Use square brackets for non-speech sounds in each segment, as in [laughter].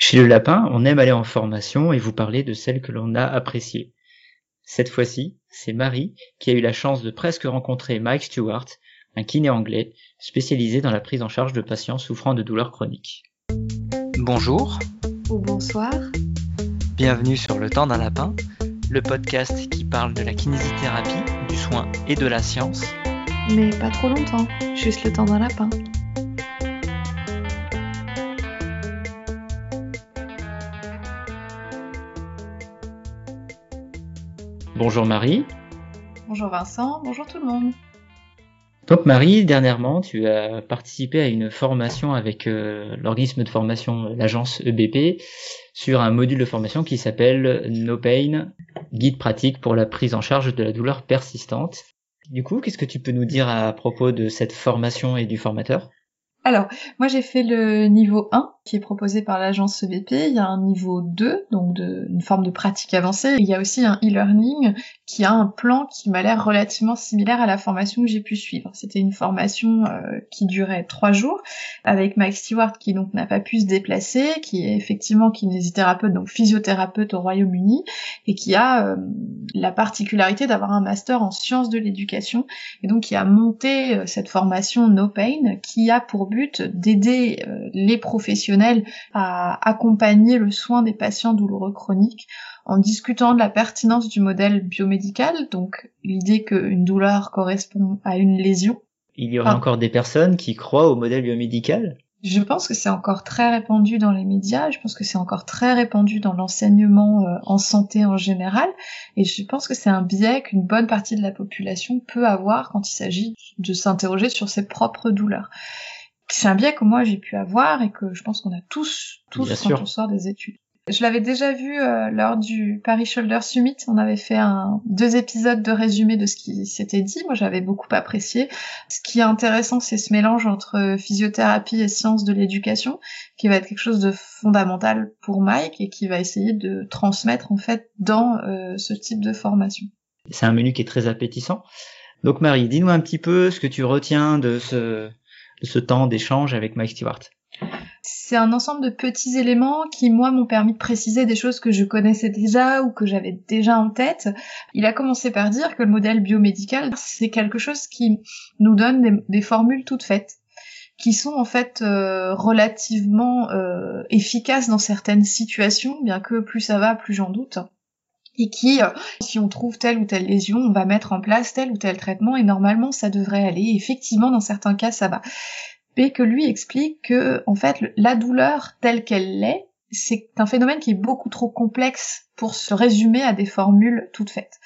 Chez le lapin, on aime aller en formation et vous parler de celle que l'on a appréciée. Cette fois-ci, c'est Marie qui a eu la chance de presque rencontrer Mike Stewart, un kiné anglais spécialisé dans la prise en charge de patients souffrant de douleurs chroniques. Bonjour. Ou bonsoir. Bienvenue sur Le temps d'un lapin, le podcast qui parle de la kinésithérapie, du soin et de la science. Mais pas trop longtemps, juste le temps d'un lapin. Bonjour Marie. Bonjour Vincent, bonjour tout le monde. Donc Marie, dernièrement, tu as participé à une formation avec euh, l'organisme de formation, l'agence EBP, sur un module de formation qui s'appelle No Pain, guide pratique pour la prise en charge de la douleur persistante. Du coup, qu'est-ce que tu peux nous dire à propos de cette formation et du formateur? Alors, moi j'ai fait le niveau 1 qui est proposé par l'agence CBP, il y a un niveau 2, donc de, une forme de pratique avancée, il y a aussi un e-learning qui a un plan qui m'a l'air relativement similaire à la formation que j'ai pu suivre. C'était une formation euh, qui durait trois jours avec Mike Stewart qui donc n'a pas pu se déplacer, qui est effectivement kinésithérapeute, donc physiothérapeute au Royaume-Uni, et qui a euh, la particularité d'avoir un master en sciences de l'éducation, et donc qui a monté euh, cette formation No Pain, qui a pour but d'aider les professionnels à accompagner le soin des patients douloureux chroniques en discutant de la pertinence du modèle biomédical, donc l'idée qu'une douleur correspond à une lésion. Il y aurait encore des personnes qui croient au modèle biomédical? Je pense que c'est encore très répandu dans les médias, je pense que c'est encore très répandu dans l'enseignement euh, en santé en général, et je pense que c'est un biais qu'une bonne partie de la population peut avoir quand il s'agit de s'interroger sur ses propres douleurs c'est un biais que moi j'ai pu avoir et que je pense qu'on a tous, tous quand on sort des études. Je l'avais déjà vu euh, lors du Paris Shoulder Summit. On avait fait un, deux épisodes de résumé de ce qui s'était dit. Moi, j'avais beaucoup apprécié. Ce qui est intéressant, c'est ce mélange entre physiothérapie et sciences de l'éducation, qui va être quelque chose de fondamental pour Mike et qui va essayer de transmettre en fait dans euh, ce type de formation. C'est un menu qui est très appétissant. Donc Marie, dis-nous un petit peu ce que tu retiens de ce ce temps d'échange avec Mike Stewart c'est un ensemble de petits éléments qui, moi, m'ont permis de préciser des choses que je connaissais déjà ou que j'avais déjà en tête. Il a commencé par dire que le modèle biomédical, c'est quelque chose qui nous donne des, formules toutes faites qui sont en fait euh, relativement euh, efficaces dans certaines situations, bien que plus ça va, plus j'en doute et qui, euh, si on trouve telle ou telle lésion, on va mettre en place tel ou tel traitement et normalement ça devrait aller. Effectivement, dans certains cas, ça va. Mais que lui explique que, en fait, la douleur telle qu'elle l'est, c'est un phénomène qui est beaucoup trop complexe pour se résumer à des formules toutes faites.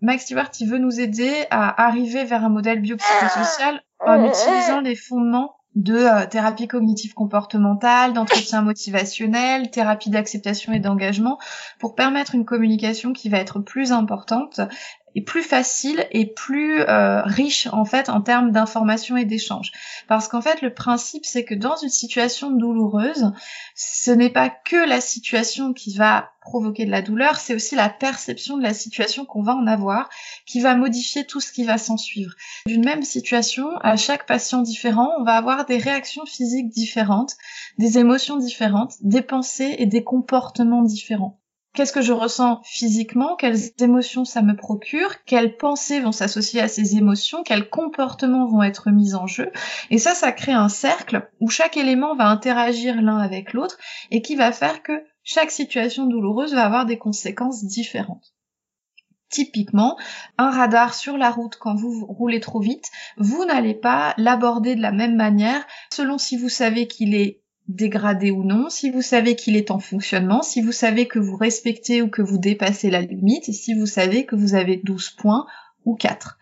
Max Stewart, il veut nous aider à arriver vers un modèle biopsychosocial en utilisant les fondements de euh, thérapie cognitive comportementale, d'entretien [laughs] motivationnel, thérapie d'acceptation et d'engagement, pour permettre une communication qui va être plus importante et plus facile et plus euh, riche en fait en termes d'information et d'échange. Parce qu'en fait le principe c'est que dans une situation douloureuse, ce n'est pas que la situation qui va provoquer de la douleur, c'est aussi la perception de la situation qu'on va en avoir qui va modifier tout ce qui va s'en suivre. D'une même situation, à chaque patient différent, on va avoir des réactions physiques différentes, des émotions différentes, des pensées et des comportements différents qu'est-ce que je ressens physiquement, quelles émotions ça me procure, quelles pensées vont s'associer à ces émotions, quels comportements vont être mis en jeu. Et ça, ça crée un cercle où chaque élément va interagir l'un avec l'autre et qui va faire que chaque situation douloureuse va avoir des conséquences différentes. Typiquement, un radar sur la route quand vous roulez trop vite, vous n'allez pas l'aborder de la même manière selon si vous savez qu'il est dégradé ou non, si vous savez qu'il est en fonctionnement, si vous savez que vous respectez ou que vous dépassez la limite, et si vous savez que vous avez 12 points ou 4.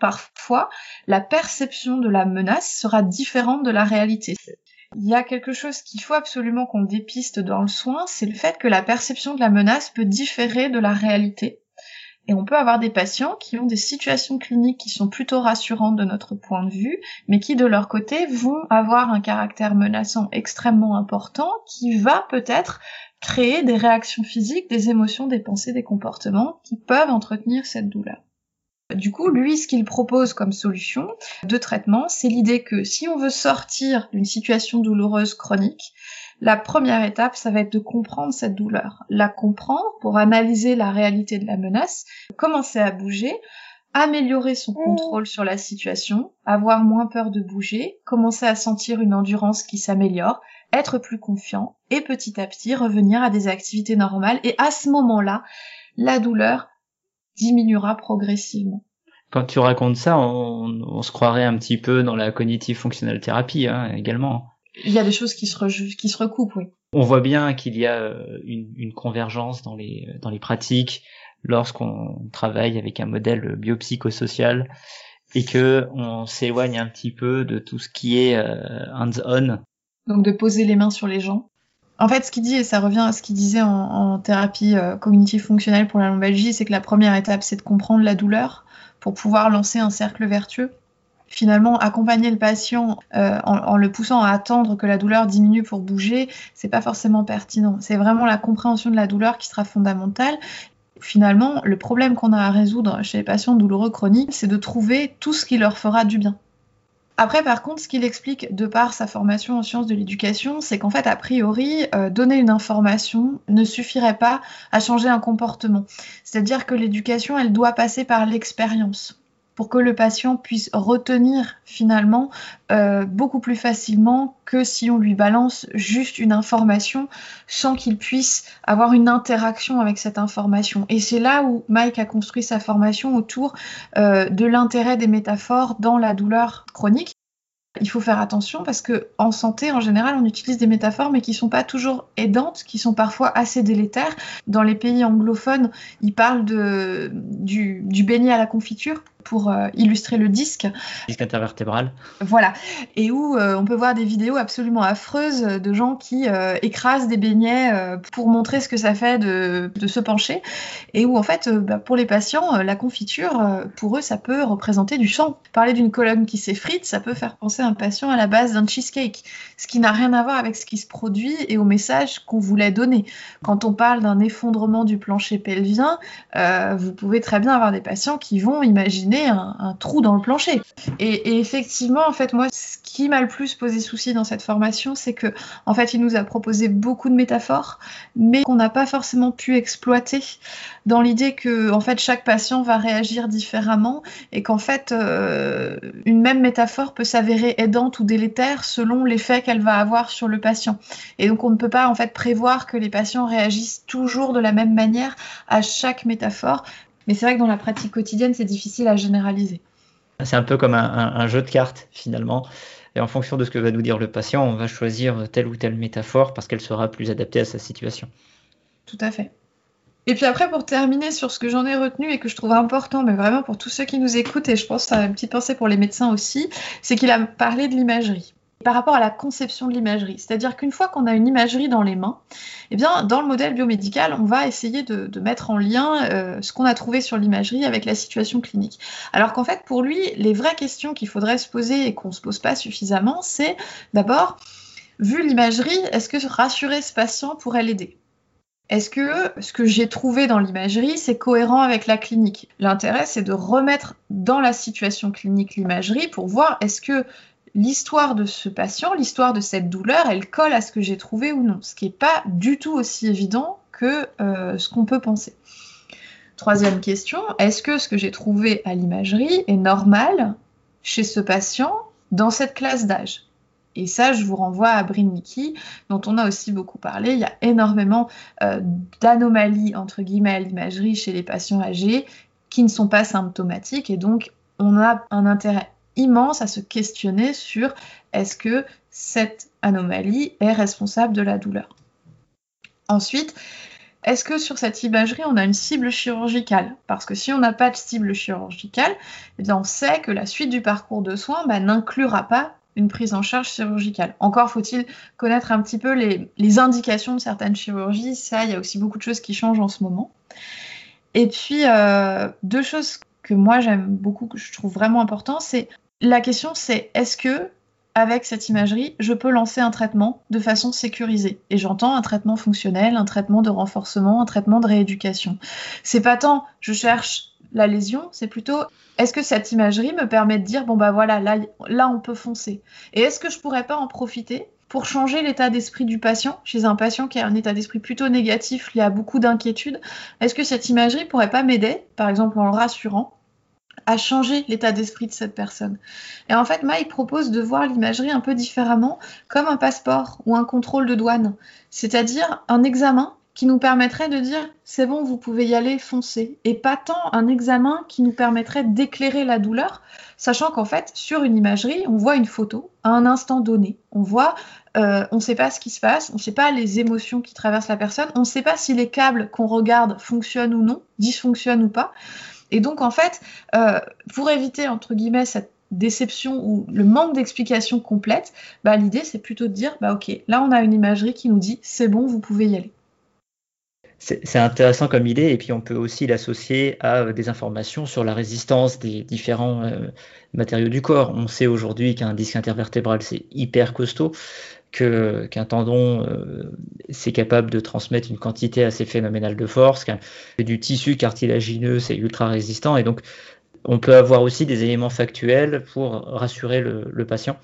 Parfois, la perception de la menace sera différente de la réalité. Il y a quelque chose qu'il faut absolument qu'on dépiste dans le soin, c'est le fait que la perception de la menace peut différer de la réalité. Et on peut avoir des patients qui ont des situations cliniques qui sont plutôt rassurantes de notre point de vue, mais qui de leur côté vont avoir un caractère menaçant extrêmement important qui va peut-être créer des réactions physiques, des émotions, des pensées, des comportements qui peuvent entretenir cette douleur. Du coup, lui, ce qu'il propose comme solution de traitement, c'est l'idée que si on veut sortir d'une situation douloureuse chronique, La première étape, ça va être de comprendre cette douleur. La comprendre pour analyser la réalité de la menace, commencer à bouger, améliorer son mmh. contrôle sur la situation, avoir moins peur de bouger, commencer à sentir une endurance qui s'améliore, être plus confiant et petit à petit revenir à des activités normales. Et à ce moment-là, la douleur diminuera progressivement. Quand tu racontes ça, on, se croirait un petit peu dans la cognitive functional thérapie hein, également. Il y a des choses qui se, qui se recoupent, oui. On voit bien qu'il y a euh, une, une, convergence dans les, dans les pratiques lorsqu'on travaille avec un modèle biopsychosocial et que on s'éloigne un petit peu de tout ce qui est euh, hands-on. Donc de poser les mains sur les gens. En fait, ce qu'il dit, et ça revient à ce qu'il disait en, thérapie euh, cognitive fonctionnelle pour la lombalgie, c'est que la première étape, c'est de comprendre la douleur pour pouvoir lancer un cercle vertueux. Finalement, accompagner le patient euh, en, le poussant à attendre que la douleur diminue pour bouger, c'est pas forcément pertinent. C'est vraiment la compréhension de la douleur qui sera fondamentale. Finalement, le problème qu'on a à résoudre chez les patients douloureux chroniques, c'est de trouver tout ce qui leur fera du bien. Après, par contre, ce qu'il explique de par sa formation en sciences de l'éducation, c'est qu'en fait, a priori, euh, donner une information ne suffirait pas à changer un comportement. C'est-à-dire que l'éducation, elle doit passer par l'expérience pour que le patient puisse retenir finalement euh, beaucoup plus facilement que si on lui balance juste une information sans qu'il puisse avoir une interaction avec cette information. Et c'est là où Mike a construit sa formation autour euh, de l'intérêt des métaphores dans la douleur chronique. Il faut faire attention parce que en santé, en général, on utilise des métaphores mais qui sont pas toujours aidantes, qui sont parfois assez délétères. Dans les pays anglophones, ils parlent de, du, du beignet à la confiture pour euh, illustrer le disque. Disque intervertébral. Voilà. Et où euh, on peut voir des vidéos absolument affreuses de gens qui euh, écrasent des beignets pour montrer ce que ça fait de, de se pencher. Et où, en fait, bah, pour les patients, la confiture, pour eux, ça peut représenter du sang. Parler d'une colonne qui s'effrite, ça peut faire penser un patient à la base d'un cheesecake. Ce qui n'a rien à voir avec ce qui se produit et au message qu'on voulait donner. Quand on parle d'un effondrement du plancher pelvien, vous pouvez très bien avoir des patients qui vont imaginer un, trou dans le plancher. Et, effectivement, en fait, moi, ce qui m'a le plus posé souci dans cette formation, c'est que, en fait, il nous a proposé beaucoup de métaphores, mais qu'on n'a pas forcément pu exploiter dans l'idée que, en fait, chaque patient va réagir différemment et qu'en fait, euh, une même métaphore peut s'avérer aidante ou délétère selon l'effet qu'elle va avoir sur le patient. Et donc, on ne peut pas, en fait, prévoir que les patients réagissent toujours de la même manière à chaque métaphore, mais c'est vrai que dans la pratique quotidienne, c'est difficile à généraliser. C'est un peu comme un, jeu de cartes finalement. Et en fonction de ce que va nous dire le patient, on va choisir telle ou telle métaphore parce qu'elle sera plus adaptée à sa situation. Tout à fait. Et puis après, pour terminer sur ce que j'en ai retenu et que je trouve important, mais vraiment pour tous ceux qui nous écoutent, et je pense à une petite pensée pour les médecins aussi, c'est qu'il a parlé de l'imagerie par rapport à la conception de l'imagerie. C'est-à-dire qu'une fois qu'on a une imagerie dans les mains, eh bien, dans le modèle biomédical, on va essayer de, mettre en lien euh, ce qu'on a trouvé sur l'imagerie avec la situation clinique. Alors qu'en fait, pour lui, les vraies questions qu'il faudrait se poser et qu'on ne se pose pas suffisamment, c'est d'abord, vu l'imagerie, est-ce que rassurer ce patient pourrait l'aider? Est-ce que ce que j'ai trouvé dans l'imagerie, c'est cohérent avec la clinique? L'intérêt, c'est de remettre dans la situation clinique l'imagerie pour voir est-ce que l'histoire de ce patient, l'histoire de cette douleur, elle colle à ce que j'ai trouvé ou non, ce qui n'est pas du tout aussi évident que euh, ce qu'on peut penser. Troisième question, est-ce que ce que j'ai trouvé à l'imagerie est normal chez ce patient dans cette classe d'âge? Et ça, je vous renvoie à Brinnicki, dont on a aussi beaucoup parlé. Il y a énormément euh, d'anomalies, entre guillemets, à l'imagerie chez les patients âgés qui ne sont pas symptomatiques. Et donc, on a un intérêt immense à se questionner sur est-ce que cette anomalie est responsable de la douleur. Ensuite, est-ce que sur cette imagerie, on a une cible chirurgicale? Parce que si on n'a pas de cible chirurgicale, eh bien on sait que la suite du parcours de soins bah, n'inclura pas une prise en charge chirurgicale. Encore faut-il connaître un petit peu les, indications de certaines chirurgies. Ça, il y a aussi beaucoup de choses qui changent en ce moment. Et puis, euh, deux choses que moi j'aime beaucoup, que je trouve vraiment important, c'est la question c'est est-ce que avec cette imagerie, je peux lancer un traitement de façon sécurisée? Et j'entends un traitement fonctionnel, un traitement de renforcement, un traitement de rééducation. C'est pas tant je cherche la lésion, c'est plutôt est-ce que cette imagerie me permet de dire bon bah voilà, là, là on peut foncer? Et est-ce que je pourrais pas en profiter pour changer l'état d'esprit du patient, chez un patient qui a un état d'esprit plutôt négatif, y a beaucoup d'inquiétudes, est-ce que cette imagerie pourrait pas m'aider, par exemple en le rassurant, à changer l'état d'esprit de cette personne. Et en fait, Mike propose de voir l'imagerie un peu différemment, comme un passeport ou un contrôle de douane, c'est-à-dire un examen qui nous permettrait de dire c'est bon, vous pouvez y aller, foncez, et pas tant un examen qui nous permettrait d'éclairer la douleur, sachant qu'en fait, sur une imagerie, on voit une photo à un instant donné. On voit, euh, on ne sait pas ce qui se passe, on ne sait pas les émotions qui traversent la personne, on ne sait pas si les câbles qu'on regarde fonctionnent ou non, dysfonctionnent ou pas. Et donc, en fait, euh, pour éviter, entre guillemets, cette déception ou le manque d'explication complète, bah, l'idée, c'est plutôt de dire, bah, OK, là, on a une imagerie qui nous dit, c'est bon, vous pouvez y aller c'est intéressant comme idée, et puis on peut aussi l'associer à euh, des informations sur la résistance des différents euh, matériaux du corps. On sait aujourd'hui qu'un disque intervertébral c'est hyper costaud, qu'un tendon euh, c'est capable de transmettre une quantité assez phénoménale de force, du tissu cartilagineux c'est ultra résistant, et donc on peut avoir aussi des éléments factuels pour rassurer le patient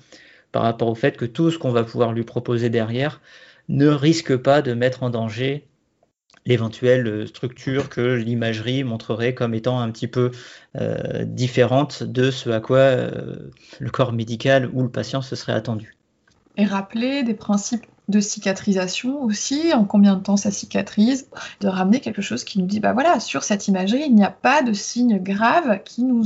par rapport au fait que tout ce qu'on va pouvoir lui proposer derrière ne risque pas de mettre en danger l'éventuelle structure que l'imagerie montrerait comme étant un petit peu euh, différente de ce à quoi euh, le corps médical ou le patient se serait attendu. Et rappeler des principes de cicatrisation aussi, en combien de temps ça cicatrise, de ramener quelque chose qui nous dit, bah voilà, sur cette imagerie, il n'y a pas de signe grave qui nous,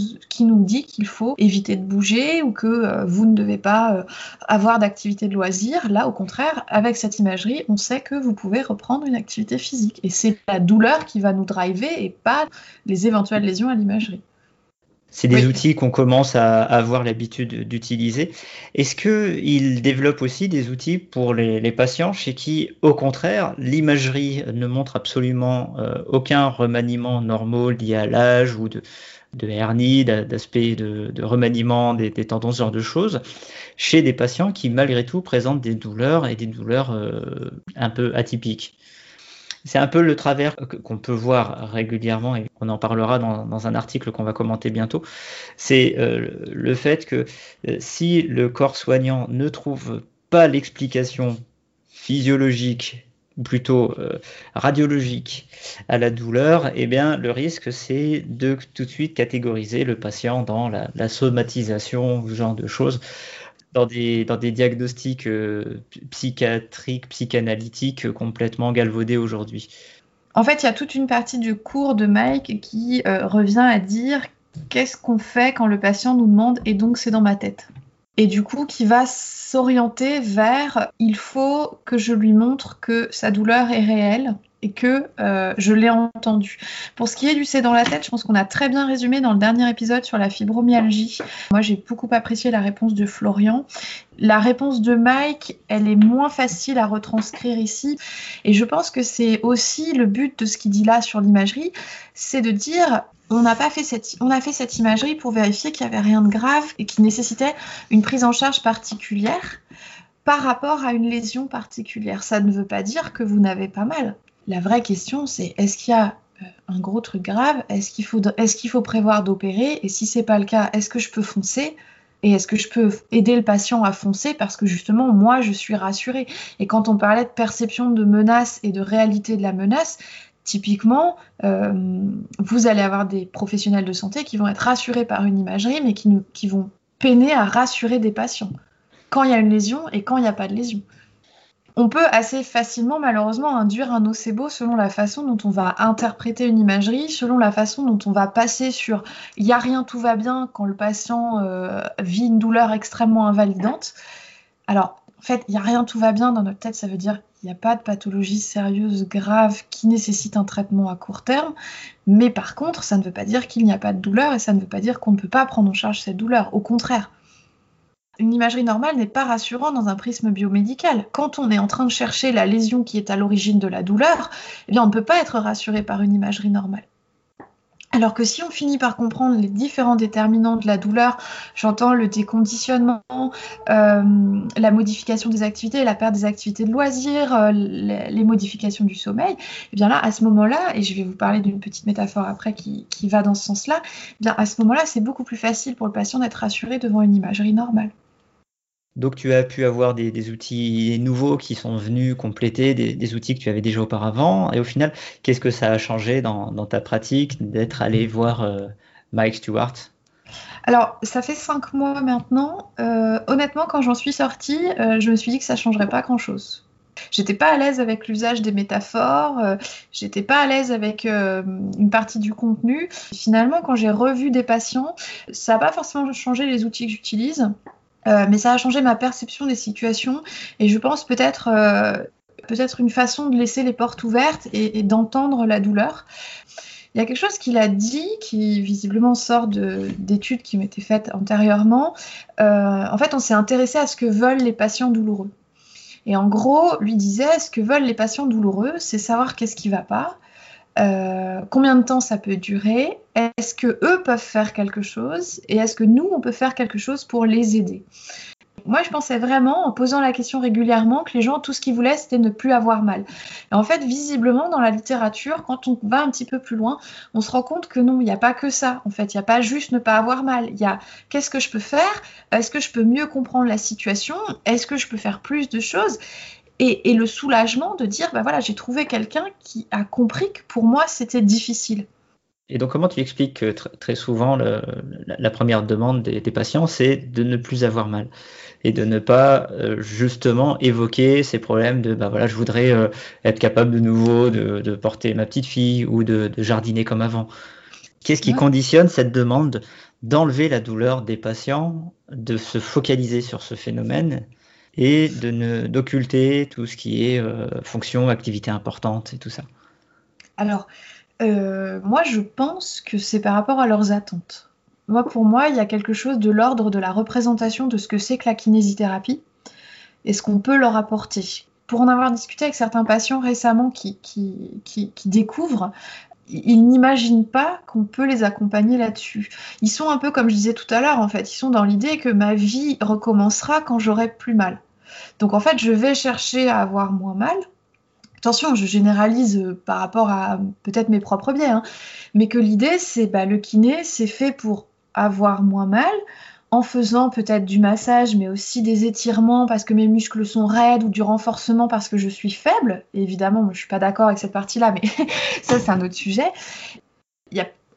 dit qu'il faut éviter de bouger ou que euh, vous ne devez pas euh, avoir d'activité de loisir. Là, au contraire, avec cette imagerie, on sait que vous pouvez reprendre une activité physique. Et c'est la douleur qui va nous driver et pas les éventuelles lésions à l'imagerie. C'est des outils qu'on commence à avoir l'habitude d'utiliser. Est-ce qu'il développe aussi des outils pour les, patients chez qui, au contraire, l'imagerie ne montre absolument euh, aucun remaniement normal lié à l'âge ou de, hernie, d'aspect de, remaniement des, tendons, ce genre de choses, chez des patients qui, malgré tout, présentent des douleurs et des douleurs euh, un peu atypiques? C'est un peu le travers qu'on peut voir régulièrement, et on en parlera dans, un article qu'on va commenter bientôt. C'est euh, le fait que euh, si le corps soignant ne trouve pas l'explication physiologique ou plutôt euh, radiologique à la douleur, eh bien le risque c'est de tout de suite catégoriser le patient dans la, la somatisation, ce genre de choses dans des, diagnostics euh, psychiatriques, psychanalytiques euh, complètement galvaudés aujourd'hui. En fait, il y a toute une partie du cours de Mike qui euh, revient à dire qu'est-ce qu'on fait quand le patient nous demande et donc c'est dans ma tête? Et du coup, qui va s'orienter vers il faut que je lui montre que sa douleur est réelle et que euh, je l'ai entendu. Pour ce qui est du c'est dans la tête, je pense qu'on a très bien résumé dans le dernier épisode sur la fibromyalgie. Moi, j'ai beaucoup apprécié la réponse de Florian. La réponse de Mike, elle est moins facile à retranscrire ici. Et je pense que c'est aussi le but de ce qu'il dit là sur l'imagerie, c'est de dire on n'a pas fait cette, on a fait cette imagerie pour vérifier qu'il n'y avait rien de grave et qui nécessitait une prise en charge particulière par rapport à une lésion particulière. Ça ne veut pas dire que vous n'avez pas mal. La vraie question, c'est est-ce qu'il y a euh, un gros truc grave? Est-ce qu'il faut, prévoir d'opérer? Et si c'est pas le cas, est-ce que je peux foncer? Et est-ce que je peux aider le patient à foncer? Parce que justement moi je suis rassurée. Et quand on parlait de perception de menace et de réalité de la menace, typiquement, euh, vous allez avoir des professionnels de santé qui vont être rassurés par une imagerie mais qui vont peiner à rassurer des patients. Quand il y a une lésion et quand il n'y a pas de lésion on peut assez facilement, malheureusement, induire un nocebo selon la façon dont on va interpréter une imagerie, selon la façon dont on va passer sur il n'y a rien, tout va bien quand le patient euh, vit une douleur extrêmement invalidante. Alors, en fait, il n'y a rien, tout va bien dans notre tête, ça veut dire qu'il n'y a pas de pathologie sérieuse, grave, qui nécessite un traitement à court terme. Mais par contre, ça ne veut pas dire qu'il n'y a pas de douleur et ça ne veut pas dire qu'on ne peut pas prendre en charge cette douleur. Au contraire, une imagerie normale n'est pas rassurante dans un prisme biomédical. Quand on est en train de chercher la lésion qui est à l'origine de la douleur, eh bien on ne peut pas être rassuré par une imagerie normale. Alors que si on finit par comprendre les différents déterminants de la douleur, j'entends le déconditionnement, euh, la modification des activités, la perte des activités de loisirs, euh, les, modifications du sommeil, et eh bien là, à ce moment-là, et je vais vous parler d'une petite métaphore après qui, va dans ce sens-là, eh à ce moment-là, c'est beaucoup plus facile pour le patient d'être rassuré devant une imagerie normale. Donc tu as pu avoir des, outils nouveaux qui sont venus compléter des, outils que tu avais déjà auparavant. Et au final, qu'est-ce que ça a changé dans, ta pratique d'être allé voir euh, Mike Stewart? Alors, ça fait cinq mois maintenant. Euh, honnêtement, quand j'en suis sortie, euh, je me suis dit que ça changerait pas grand-chose. J'étais pas à l'aise avec l'usage des métaphores, j'étais pas à l'aise avec une partie du contenu. Finalement, quand j'ai revu des patients, ça n'a pas forcément changé les outils que j'utilise. Euh, mais ça a changé ma perception des situations et je pense peut-être euh, peut-être une façon de laisser les portes ouvertes et, d'entendre la douleur. Il y a quelque chose qu'il a dit qui visiblement sort d'études qui été faites antérieurement. Euh, en fait, on s'est intéressé à ce que veulent les patients douloureux. Et en gros, lui disait, ce que veulent les patients douloureux, c'est savoir qu'est-ce qui va pas, euh, combien de temps ça peut durer? Est-ce que eux peuvent faire quelque chose? Et est-ce que nous, on peut faire quelque chose pour les aider? Moi, je pensais vraiment, en posant la question régulièrement, que les gens, tout ce qu'ils voulaient, c'était ne plus avoir mal. Et en fait, visiblement, dans la littérature, quand on va un petit peu plus loin, on se rend compte que non, il n'y a pas que ça. En fait, il n'y a pas juste ne pas avoir mal. Il y a qu'est-ce que je peux faire? Est-ce que je peux mieux comprendre la situation? Est-ce que je peux faire plus de choses? Et, le soulagement de dire, bah voilà, j'ai trouvé quelqu'un qui a compris que pour moi, c'était difficile. Et donc, comment tu expliques que très souvent, la, première demande des, patients, c'est de ne plus avoir mal et de ne pas euh, justement évoquer ces problèmes de, bah voilà, je voudrais euh, être capable de nouveau de, porter ma petite fille ou de, jardiner comme avant. Qu'est-ce qui conditionne cette demande d'enlever la douleur des patients, de se focaliser sur ce phénomène et de d'occulter tout ce qui est euh, fonction, activité importante et tout ça Alors, euh, moi, je pense que c'est par rapport à leurs attentes. Moi, pour moi, il y a quelque chose de l'ordre de la représentation de ce que c'est que la kinésithérapie et ce qu'on peut leur apporter. Pour en avoir discuté avec certains patients récemment qui, qui, qui découvrent, ils n'imaginent pas qu'on peut les accompagner là-dessus. Ils sont un peu comme je disais tout à l'heure, en fait, ils sont dans l'idée que ma vie recommencera quand j'aurai plus mal. Donc en fait, je vais chercher à avoir moins mal. Attention, je généralise euh, par rapport à peut-être mes propres biais, hein. mais que l'idée, c'est bah, le kiné, c'est fait pour avoir moins mal, en faisant peut-être du massage, mais aussi des étirements parce que mes muscles sont raides ou du renforcement parce que je suis faible. évidemment, je ne suis pas d'accord avec cette partie-là, mais [laughs] ça, c'est un autre sujet.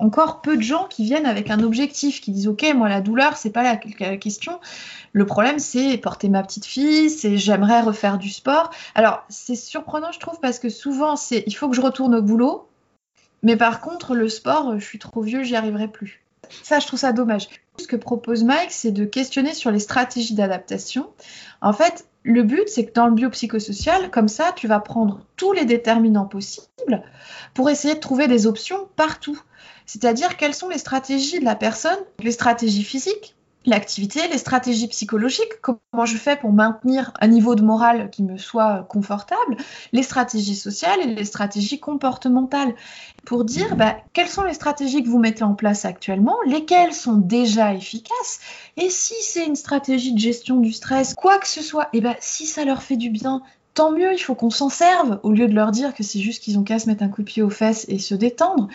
Encore peu de gens qui viennent avec un objectif, qui disent ok, moi la douleur c'est pas la, question. Le problème c'est porter ma petite fille, c'est j'aimerais refaire du sport. Alors c'est surprenant je trouve parce que souvent c'est il faut que je retourne au boulot, mais par contre le sport je suis trop vieux, j'y arriverai plus. Ça je trouve ça dommage. Ce que propose Mike c'est de questionner sur les stratégies d'adaptation. En fait le but, c'est que dans le biopsychosocial, comme ça, tu vas prendre tous les déterminants possibles pour essayer de trouver des options partout. C'est-à-dire quelles sont les stratégies de la personne, les stratégies physiques, l'activité, les stratégies psychologiques, comment je fais pour maintenir un niveau de morale qui me soit confortable, les stratégies sociales et les stratégies comportementales, pour dire bah, quelles sont les stratégies que vous mettez en place actuellement, lesquelles sont déjà efficaces, et si c'est une stratégie de gestion du stress, quoi que ce soit, et ben si ça leur fait du bien, tant mieux, il faut qu'on s'en serve, au lieu de leur dire que c'est juste qu'ils ont qu'à se mettre un coup de pied aux fesses et se détendre.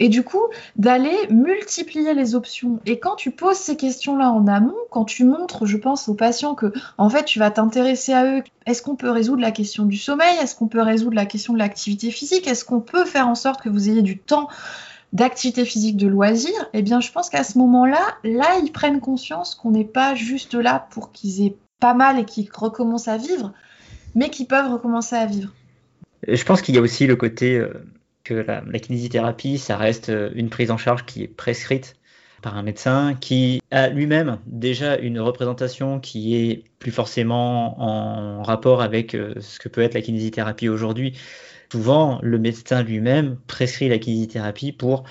Et du coup, d'aller multiplier les options. Et quand tu poses ces questions-là en amont, quand tu montres, je pense, aux patients que, en fait, tu vas t'intéresser à eux, est-ce qu'on peut résoudre la question du sommeil? Est-ce qu'on peut résoudre la question de l'activité physique? Est-ce qu'on peut faire en sorte que vous ayez du temps d'activité physique, de loisir, eh bien, je pense qu'à ce moment-là, là, ils prennent conscience qu'on n'est pas juste là pour qu'ils aient pas mal et qu'ils recommencent à vivre, mais qui peuvent recommencer à vivre. Je pense qu'il y a aussi le côté euh, que la, kinésithérapie, ça reste euh, une prise en charge qui est prescrite par un médecin qui a lui-même déjà une représentation qui est plus forcément en rapport avec euh, ce que peut être la kinésithérapie aujourd'hui. Souvent, le médecin lui-même prescrit la kinésithérapie pour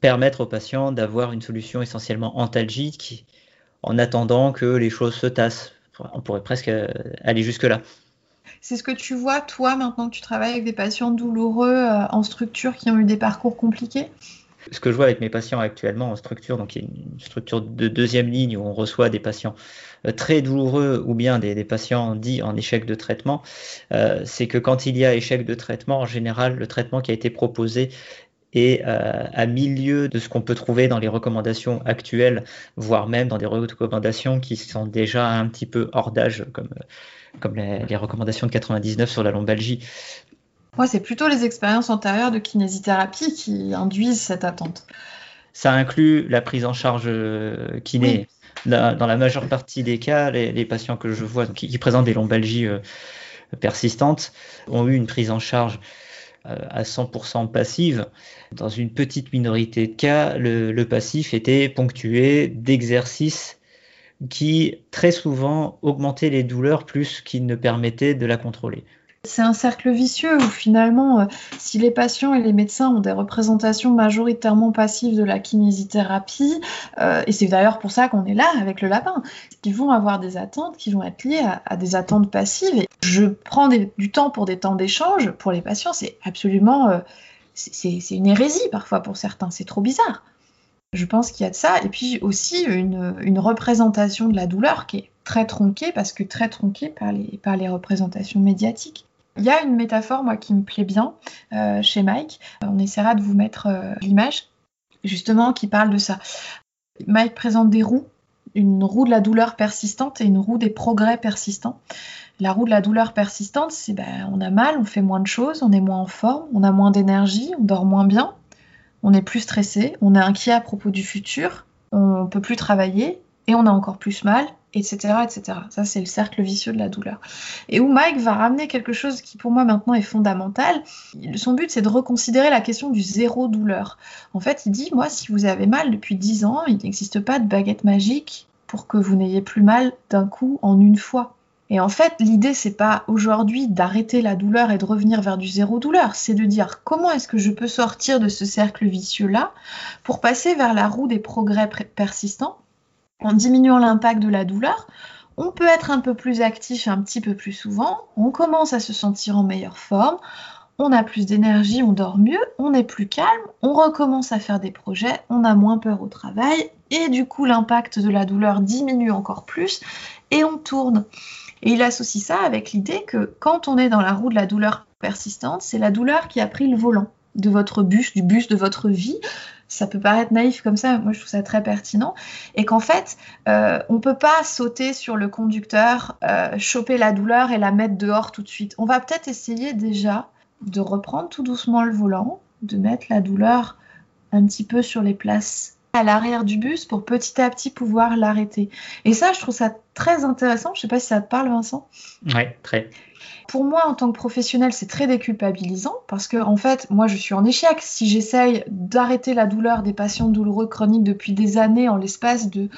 permettre aux patients d'avoir une solution essentiellement antalgique en attendant que les choses se tassent. On pourrait presque aller jusque-là. C'est ce que tu vois, toi, maintenant que tu travailles avec des patients douloureux euh, en structure qui ont eu des parcours compliqués? Ce que je vois avec mes patients actuellement en structure, donc une structure de deuxième ligne où on reçoit des patients euh, très douloureux ou bien des, patients dits en échec de traitement, euh, c'est que quand il y a échec de traitement, en général, le traitement qui a été proposé et à milieu de ce qu'on peut trouver dans les recommandations actuelles, voire même dans des recommandations qui sont déjà un petit peu hors d'âge, comme, comme les, les, recommandations de 99 sur la lombalgie. Moi, c'est plutôt les expériences antérieures de kinésithérapie qui induisent cette attente. Ça inclut la prise en charge kiné. dans la majeure partie des cas, les, patients que je vois qui, présentent des lombalgies euh, persistantes ont eu une prise en charge euh, à 100% passive. Dans une petite minorité de cas, le passif était ponctué d'exercices qui très souvent augmentaient les douleurs plus qu'ils ne permettaient de la contrôler. C'est un cercle vicieux où finalement, euh, si les patients et les médecins ont des représentations majoritairement passives de la kinésithérapie, euh, et c'est d'ailleurs pour ça qu'on est là avec le lapin, ils vont avoir des attentes qui vont être liées à, des attentes passives. Et je prends du temps pour des temps d'échange pour les patients, c'est absolument, euh, c'est une hérésie parfois pour certains, c'est trop bizarre. Je pense qu'il y a de ça, et puis aussi une, représentation de la douleur qui est très tronquée, parce que très tronquée par les, par les représentations médiatiques. Il y a une métaphore, moi, qui me plaît bien euh, chez Mike. On essaiera de vous mettre euh, l'image, justement, qui parle de ça. Mike présente des roues, une roue de la douleur persistante et une roue des progrès persistants. La roue de la douleur persistante, c'est ben, on a mal, on fait moins de choses, on est moins en forme, on a moins d'énergie, on dort moins bien, on est plus stressé, on est inquiet à propos du futur, on peut plus travailler et on a encore plus mal etc., etc. Ça, c'est le cercle vicieux de la douleur. Et où Mike va ramener quelque chose qui, pour moi, maintenant est fondamental. Son but, c'est de reconsidérer la question du zéro douleur. En fait, il dit, moi, si vous avez mal depuis 10 ans, il n'existe pas de baguette magique pour que vous n'ayez plus mal d'un coup en une fois. Et en fait, l'idée, c'est pas aujourd'hui d'arrêter la douleur et de revenir vers du zéro douleur, c'est de dire comment est-ce que je peux sortir de ce cercle vicieux-là pour passer vers la roue des progrès persistants? En diminuant l'impact de la douleur, on peut être un peu plus actif un petit peu plus souvent, on commence à se sentir en meilleure forme, on a plus d'énergie, on dort mieux, on est plus calme, on recommence à faire des projets, on a moins peur au travail, et du coup l'impact de la douleur diminue encore plus, et on tourne. Et il associe ça avec l'idée que quand on est dans la roue de la douleur persistante, c'est la douleur qui a pris le volant de votre bus, du bus de votre vie, ça peut paraître naïf comme ça, moi je trouve ça très pertinent, et qu'en fait, euh, on ne peut pas sauter sur le conducteur, euh, choper la douleur et la mettre dehors tout de suite. On va peut-être essayer déjà de reprendre tout doucement le volant, de mettre la douleur un petit peu sur les places à l'arrière du bus pour petit à petit pouvoir l'arrêter. Et ça, je trouve ça très intéressant. Je ne sais pas si ça te parle, Vincent. Oui, très. Pour moi, en tant que professionnel, c'est très déculpabilisant parce que, en fait, moi, je suis en échec. Si j'essaye d'arrêter la douleur des patients douloureux chroniques depuis des années en l'espace de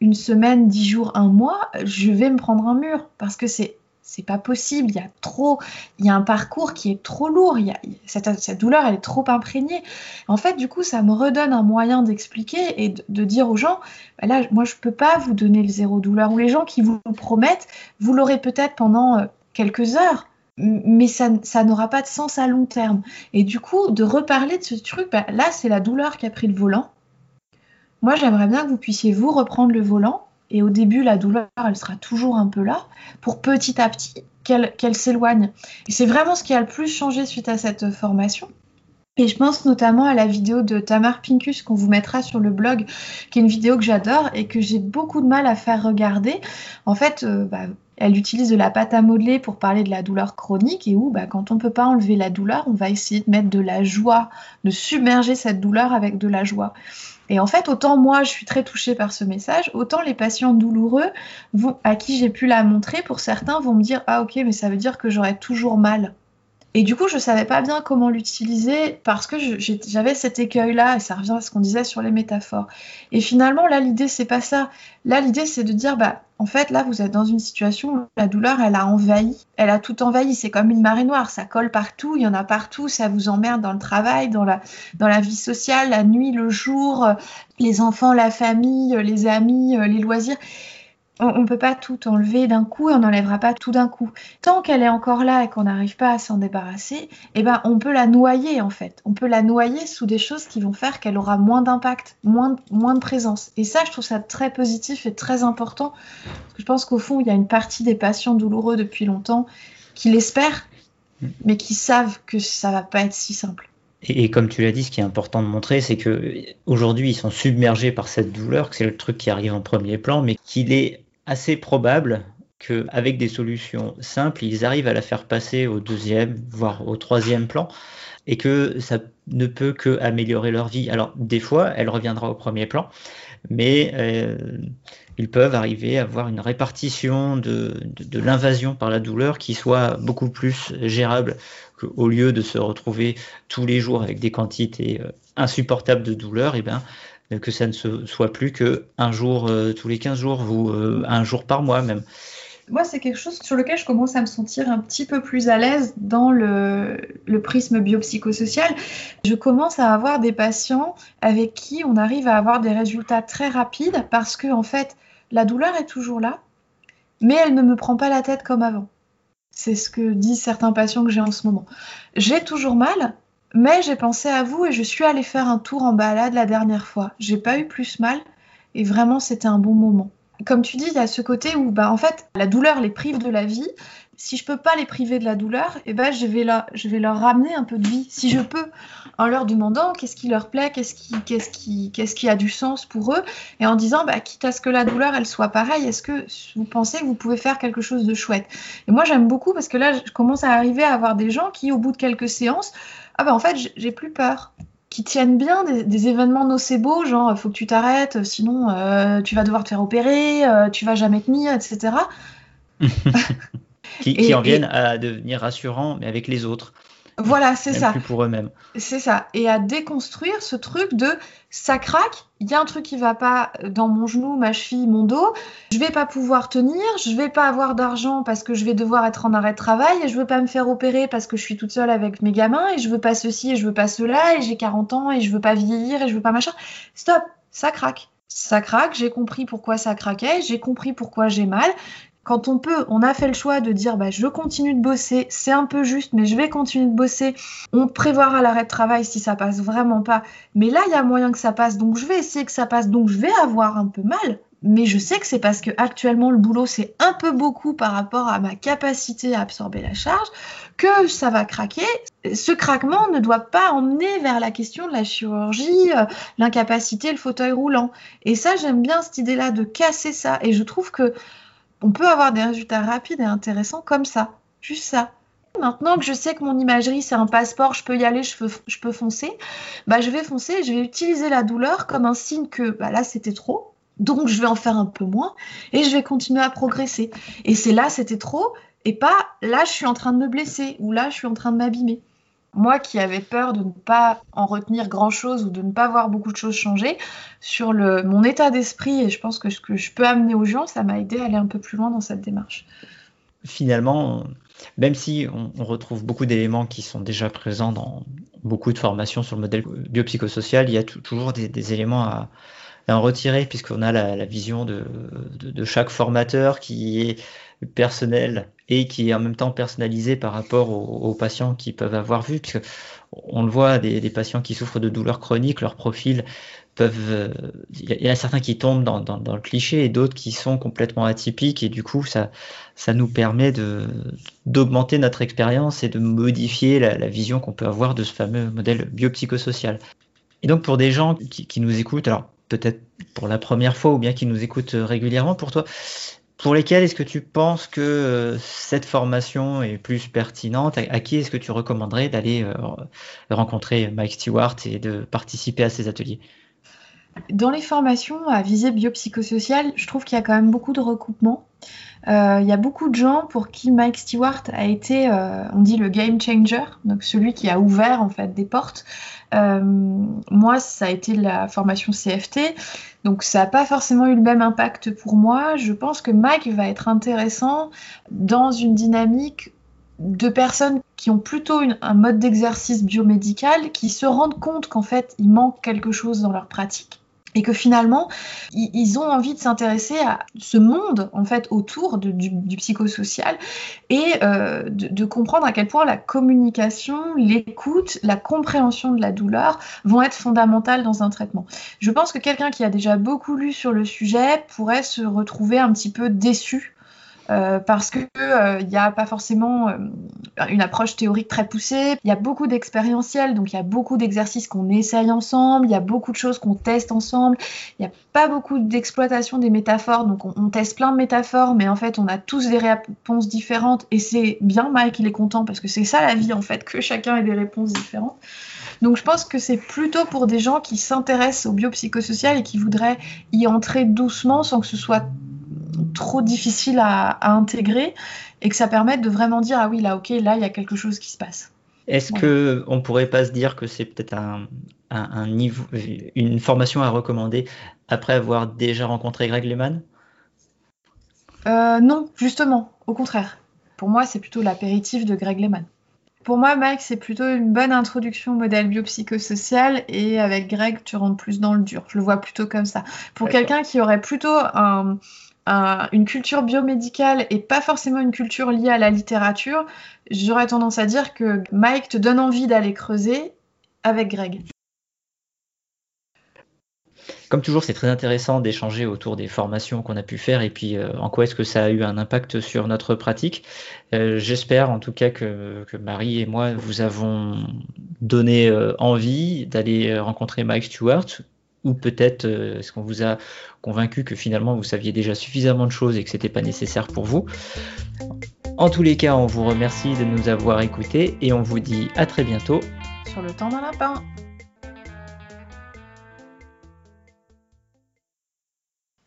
une semaine, dix jours, un mois, je vais me prendre un mur parce que c'est c'est pas possible, il y a trop, il y a un parcours qui est trop lourd, il y a, cette, douleur elle est trop imprégnée. En fait, du coup, ça me redonne un moyen d'expliquer et de, dire aux gens, bah là, moi je peux pas vous donner le zéro douleur, ou les gens qui vous le promettent, vous l'aurez peut-être pendant euh, quelques heures, mais ça, n'aura pas de sens à long terme. Et du coup, de reparler de ce truc, bah, là, c'est la douleur qui a pris le volant. Moi, j'aimerais bien que vous puissiez vous reprendre le volant. Et au début, la douleur, elle sera toujours un peu là, pour petit à petit qu'elle s'éloigne. Et c'est vraiment ce qui a le plus changé suite à cette formation. Et je pense notamment à la vidéo de Tamar Pinkus qu'on vous mettra sur le blog, qui est une vidéo que j'adore et que j'ai beaucoup de mal à faire regarder. En fait, euh, bah, elle utilise de la pâte à modeler pour parler de la douleur chronique et où, bah, quand on ne peut pas enlever la douleur, on va essayer de mettre de la joie, de submerger cette douleur avec de la joie. Et en fait, autant moi, je suis très touchée par ce message, autant les patients douloureux à qui j'ai pu la montrer, pour certains, vont me dire Ah, ok, mais ça veut dire que j'aurai toujours mal. Et du coup, je savais pas bien comment l'utiliser parce que j'avais cet écueil-là, et ça revient à ce qu'on disait sur les métaphores. Et finalement, là, l'idée, c'est pas ça. Là, l'idée, c'est de dire, bah, en fait, là, vous êtes dans une situation où la douleur, elle a envahi. Elle a tout envahi. C'est comme une marée noire. Ça colle partout. Il y en a partout. Ça vous emmerde dans le travail, dans la, dans la vie sociale, la nuit, le jour, les enfants, la famille, les amis, les loisirs on ne peut pas tout enlever d'un coup et on n'enlèvera pas tout d'un coup. Tant qu'elle est encore là et qu'on n'arrive pas à s'en débarrasser, eh ben, on peut la noyer en fait. On peut la noyer sous des choses qui vont faire qu'elle aura moins d'impact, moins, moins de présence. Et ça, je trouve ça très positif et très important. Parce que je pense qu'au fond, il y a une partie des patients douloureux depuis longtemps qui l'espèrent, mais qui savent que ça va pas être si simple. Et, comme tu l'as dit, ce qui est important de montrer, c'est que aujourd'hui ils sont submergés par cette douleur, que c'est le truc qui arrive en premier plan, mais qu'il est assez probable qu'avec des solutions simples, ils arrivent à la faire passer au deuxième, voire au troisième plan, et que ça ne peut que améliorer leur vie. Alors des fois, elle reviendra au premier plan, mais euh, ils peuvent arriver à avoir une répartition de, l'invasion par la douleur qui soit beaucoup plus gérable qu'au lieu de se retrouver tous les jours avec des quantités euh, insupportables de douleur, et eh ben, que ça ne soit plus que un jour euh, tous les 15 jours ou un jour par mois même. Moi, c'est quelque chose sur lequel je commence à me sentir un petit peu plus à l'aise dans le, le, prisme biopsychosocial. Je commence à avoir des patients avec qui on arrive à avoir des résultats très rapides parce que, en fait, la douleur est toujours là, mais elle ne me prend pas la tête comme avant. C'est ce que disent certains patients que j'ai en ce moment. J'ai toujours mal, mais j'ai pensé à vous et je suis allée faire un tour en balade la dernière fois. J'ai pas eu plus mal et vraiment c'était un bon moment comme tu dis, il y a ce côté où, bah, en fait, la douleur les prive de la vie. Si je peux pas les priver de la douleur, eh ben, je, vais leur, je vais leur ramener un peu de vie, si je peux, en leur demandant qu'est-ce qui leur plaît, qu'est-ce qui, qu'est-ce qui, qu'est-ce qui a du sens pour eux, et en disant, bah, quitte à ce que la douleur, elle soit pareille, est-ce que vous pensez que vous pouvez faire quelque chose de chouette? Et moi, j'aime beaucoup parce que là, je commence à arriver à avoir des gens qui, au bout de quelques séances, ah ben, en fait, j'ai plus peur qui tiennent bien des, événements nocebo, genre faut que tu t'arrêtes, sinon euh, tu vas devoir te faire opérer, euh, tu vas jamais tenir, etc. [laughs] qui, en viennent à devenir rassurants, mais avec les autres. Voilà, c'est ça. Plus pour eux-mêmes. C'est ça. Et à déconstruire ce truc de ça craque, il y a un truc qui va pas dans mon genou, ma cheville, mon dos, je vais pas pouvoir tenir, je vais pas avoir d'argent parce que je vais devoir être en arrêt de travail et je veux pas me faire opérer parce que je suis toute seule avec mes gamins et je veux pas ceci et je veux pas cela et j'ai 40 ans et je veux pas vieillir et je veux pas machin. Stop, ça craque ça craque, j'ai compris pourquoi ça craquait, j'ai compris pourquoi j'ai mal, quand on peut, on a fait le choix de dire bah, je continue de bosser, c'est un peu juste, mais je vais continuer de bosser. On prévoira l'arrêt de travail si ça passe vraiment pas. Mais là, il y a moyen que ça passe, donc je vais essayer que ça passe, donc je vais avoir un peu mal. Mais je sais que c'est parce que actuellement le boulot c'est un peu beaucoup par rapport à ma capacité à absorber la charge que ça va craquer. Ce craquement ne doit pas emmener vers la question de la chirurgie, euh, l'incapacité, le fauteuil roulant. Et ça, j'aime bien cette idée-là de casser ça. Et je trouve que on peut avoir des résultats rapides et intéressants comme ça, juste ça. Maintenant que je sais que mon imagerie c'est un passeport, je peux y aller, je peux, foncer, bah je vais foncer, je vais utiliser la douleur comme un signe que bah là c'était trop, donc je vais en faire un peu moins et je vais continuer à progresser. Et c'est là c'était trop et pas là je suis en train de me blesser ou là je suis en train de m'abîmer moi qui avais peur de ne pas en retenir grand-chose ou de ne pas voir beaucoup de choses changer, sur mon état d'esprit et je pense que ce que je peux amener aux gens, ça m'a aidé à aller un peu plus loin dans cette démarche. Finalement, même si on, retrouve beaucoup d'éléments qui sont déjà présents dans beaucoup de formations sur le modèle biopsychosocial, il y a toujours des, éléments à, en retirer puisqu'on a la, vision de, chaque formateur qui est personnel et qui est en même temps personnalisé par rapport aux, patients qui peuvent avoir vu, puisque on le voit, des, patients qui souffrent de douleurs chroniques, leur profil peuvent, il y, a certains qui tombent dans, dans, le cliché et d'autres qui sont complètement atypiques et du coup ça, ça nous permet d'augmenter notre expérience et de modifier la, vision qu'on peut avoir de ce fameux modèle biopsychosocial. Et donc pour des gens qui, qui nous écoutent, alors peut-être pour la première fois ou bien qui nous écoutent régulièrement, pour toi, pour lesquels est-ce que tu penses que euh, cette formation est plus pertinente? À, qui est-ce que tu recommanderais d'aller euh, rencontrer Mike Stewart et de participer à ces ateliers? Dans les formations à visée biopsychosociale, je trouve qu'il y a quand même beaucoup de recoupements. Euh, il y a beaucoup de gens pour qui Mike Stewart a été, on dit le game changer, donc celui qui a ouvert en fait des portes. moi, ça a été la formation CFT. Donc ça n'a pas forcément eu le même impact pour moi. Je pense que Mike va être intéressant dans une dynamique de personnes qui ont plutôt un mode d'exercice biomédical, qui se rendent compte qu'en fait il manque quelque chose dans leur pratique et que finalement ils ont envie de s'intéresser à ce monde en fait autour du, psychosocial et euh, de, comprendre à quel point la communication, l'écoute, la compréhension de la douleur vont être fondamentales dans un traitement. Je pense que quelqu'un qui a déjà beaucoup lu sur le sujet pourrait se retrouver un petit peu déçu Euh, parce que il n'y a pas forcément une approche théorique très poussée. Il y a beaucoup d'expérientiel, donc il y a beaucoup d'exercices qu'on essaye ensemble, il y a beaucoup de choses qu'on teste ensemble. Il n'y a pas beaucoup d'exploitation des métaphores, donc on, teste plein de métaphores, mais en fait on a tous des réponses différentes et c'est bien Mike il est content parce que c'est ça la vie en fait que chacun ait des réponses différentes. Donc je pense que c'est plutôt pour des gens qui s'intéressent au biopsychosocial et qui voudraient y entrer doucement sans que ce soit trop difficile à, intégrer et que ça permette de vraiment dire ah oui là ok là il y a quelque chose qui se passe. Est-ce qu'on que on pourrait pas se dire que c'est peut-être un, niveau, une formation à recommander après avoir déjà rencontré Greg Lehman euh, Non, justement, au contraire. Pour moi, c'est plutôt l'apéritif de Greg Lehman. Pour moi, Mike, c'est plutôt une bonne introduction au modèle biopsychosocial et avec Greg, tu rentres plus dans le dur. Je le vois plutôt comme ça. Pour quelqu'un qui aurait plutôt une culture biomédicale et pas forcément une culture liée à la littérature, j'aurais tendance à dire que Mike te donne envie d'aller creuser avec Greg. Comme toujours, c'est très intéressant d'échanger autour des formations qu'on a pu faire et puis euh, en quoi est-ce que ça a eu un impact sur notre pratique. Euh, j'espère en tout cas que, Marie et moi vous avons donné euh, envie d'aller rencontrer Mike Stewart ou peut-être est-ce qu'on vous a convaincu que finalement vous saviez déjà suffisamment de choses et que c'était pas nécessaire pour vous? En tous les cas, on vous remercie de nous avoir écoutés et on vous dit à très bientôt sur le temps d'un lapin.